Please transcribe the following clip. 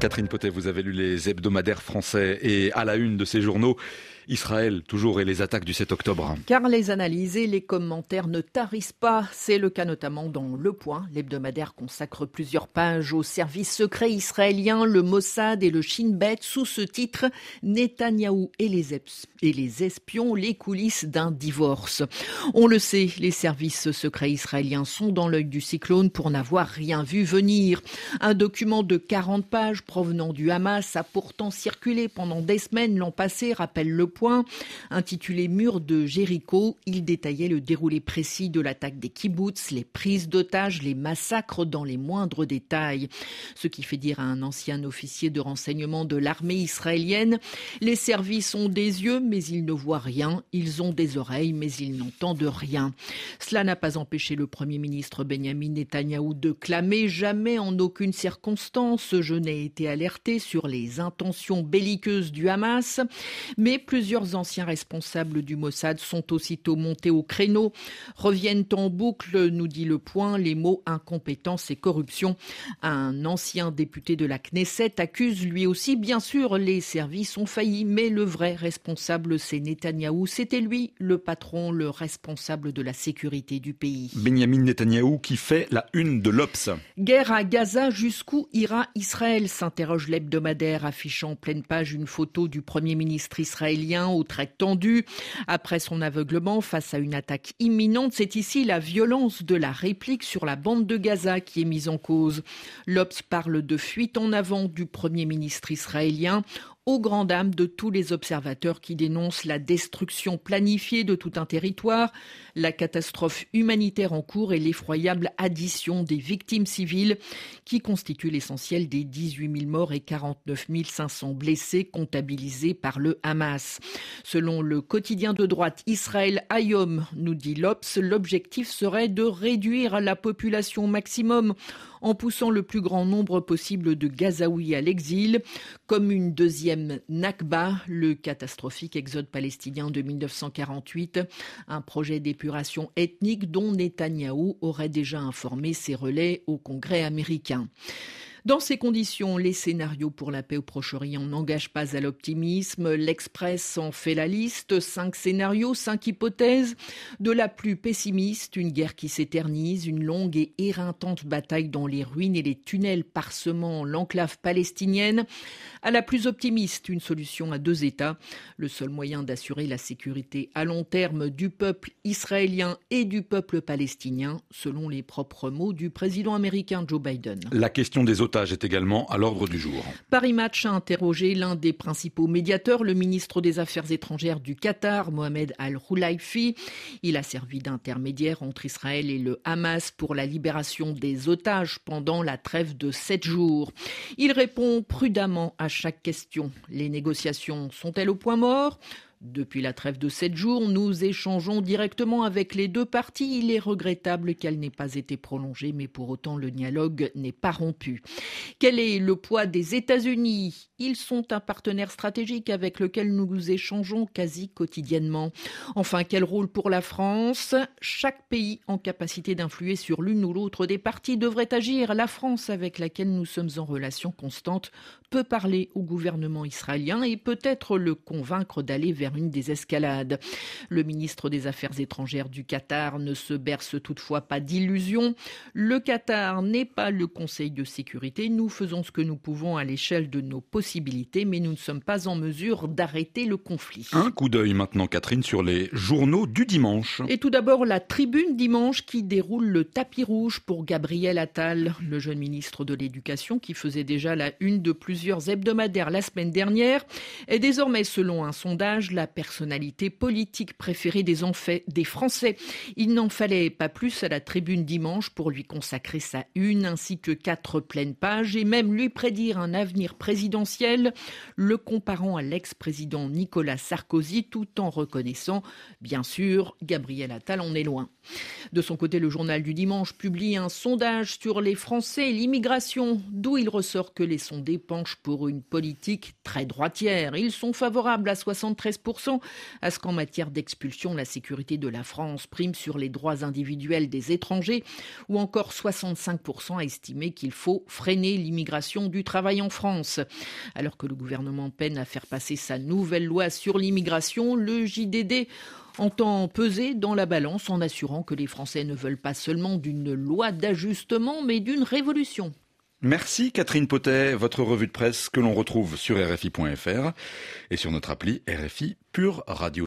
Catherine Potet, vous avez lu les hebdomadaires français et à la une de ces journaux, Israël, toujours, et les attaques du 7 octobre. Car les analyses et les commentaires ne tarissent pas. C'est le cas notamment dans Le Point. L'hebdomadaire consacre plusieurs pages au service secret israélien, le Mossad et le Shin Bet, sous ce titre Netanyahou et les, et les espions, les coulisses d'un divorce. On le sait, les services secrets israéliens sont dans l'œil du cyclone pour n'avoir rien vu venir. Un document de 40 pages provenant du Hamas a pourtant circulé pendant des semaines l'an passé, rappelle Le Point Intitulé Mur de Jéricho, il détaillait le déroulé précis de l'attaque des kibbutz, les prises d'otages, les massacres dans les moindres détails. Ce qui fait dire à un ancien officier de renseignement de l'armée israélienne, les services ont des yeux mais ils ne voient rien, ils ont des oreilles mais ils n'entendent rien. Cela n'a pas empêché le Premier ministre Benjamin Netanyahou de clamer jamais en aucune circonstance je n'ai été alerté sur les intentions belliqueuses du Hamas, mais plusieurs Plusieurs anciens responsables du Mossad sont aussitôt montés au créneau, reviennent en boucle, nous dit le point, les mots incompétence et corruption. Un ancien député de la Knesset accuse lui aussi, bien sûr, les services ont failli, mais le vrai responsable, c'est Netanyahou. C'était lui, le patron, le responsable de la sécurité du pays. Benjamin Netanyahou qui fait la une de l'Obs. Guerre à Gaza, jusqu'où ira Israël s'interroge l'hebdomadaire, affichant en pleine page une photo du premier ministre israélien au trait tendu. Après son aveuglement face à une attaque imminente, c'est ici la violence de la réplique sur la bande de Gaza qui est mise en cause. L'Obs parle de fuite en avant du Premier ministre israélien aux grandes dames de tous les observateurs qui dénoncent la destruction planifiée de tout un territoire, la catastrophe humanitaire en cours et l'effroyable addition des victimes civiles qui constituent l'essentiel des 18 000 morts et 49 500 blessés comptabilisés par le Hamas. Selon le quotidien de droite Israël Ayom, nous dit l'Obs, l'objectif serait de réduire la population maximum en poussant le plus grand nombre possible de Gazaouis à l'exil, comme une deuxième Nakba, le catastrophique exode palestinien de 1948, un projet d'épuration ethnique dont Netanyahou aurait déjà informé ses relais au Congrès américain. Dans ces conditions, les scénarios pour la paix au Proche-Orient n'engagent pas à l'optimisme. L'Express en fait la liste. Cinq scénarios, cinq hypothèses. De la plus pessimiste, une guerre qui s'éternise, une longue et éreintante bataille dans les ruines et les tunnels parsemant l'enclave palestinienne. À la plus optimiste, une solution à deux États. Le seul moyen d'assurer la sécurité à long terme du peuple israélien et du peuple palestinien, selon les propres mots du président américain Joe Biden. La question des est également à l'ordre du jour. Paris Match a interrogé l'un des principaux médiateurs, le ministre des Affaires étrangères du Qatar, Mohamed Al-Roulaifi. Il a servi d'intermédiaire entre Israël et le Hamas pour la libération des otages pendant la trêve de sept jours. Il répond prudemment à chaque question. Les négociations sont-elles au point mort? Depuis la trêve de sept jours, nous échangeons directement avec les deux parties. Il est regrettable qu'elle n'ait pas été prolongée, mais pour autant le dialogue n'est pas rompu. Quel est le poids des États-Unis? Ils sont un partenaire stratégique avec lequel nous échangeons quasi quotidiennement. Enfin, quel rôle pour la France? Chaque pays en capacité d'influer sur l'une ou l'autre des parties devrait agir. La France, avec laquelle nous sommes en relation constante, peut parler au gouvernement israélien et peut-être le convaincre d'aller vers une désescalade. Le ministre des Affaires étrangères du Qatar ne se berce toutefois pas d'illusions. Le Qatar n'est pas le Conseil de sécurité. Nous faisons ce que nous pouvons à l'échelle de nos possibilités, mais nous ne sommes pas en mesure d'arrêter le conflit. Un coup d'œil maintenant, Catherine, sur les journaux du dimanche. Et tout d'abord, la tribune dimanche qui déroule le tapis rouge pour Gabriel Attal, le jeune ministre de l'Éducation qui faisait déjà la une de plusieurs hebdomadaires la semaine dernière, est désormais, selon un sondage, la personnalité politique préférée des, des Français. Il n'en fallait pas plus à la tribune dimanche pour lui consacrer sa une ainsi que quatre pleines pages et même lui prédire un avenir présidentiel, le comparant à l'ex-président Nicolas Sarkozy tout en reconnaissant, bien sûr, Gabriel Attal en est loin. De son côté, le journal du dimanche publie un sondage sur les Français et l'immigration, d'où il ressort que les sondés penchent pour une politique très droitière. Ils sont favorables à 73% 70% à ce qu'en matière d'expulsion, la sécurité de la France prime sur les droits individuels des étrangers, ou encore 65% à estimer qu'il faut freiner l'immigration du travail en France. Alors que le gouvernement peine à faire passer sa nouvelle loi sur l'immigration, le JDD entend peser dans la balance en assurant que les Français ne veulent pas seulement d'une loi d'ajustement, mais d'une révolution. Merci Catherine Potet, votre revue de presse que l'on retrouve sur RFI.fr et sur notre appli RFI Pure Radio.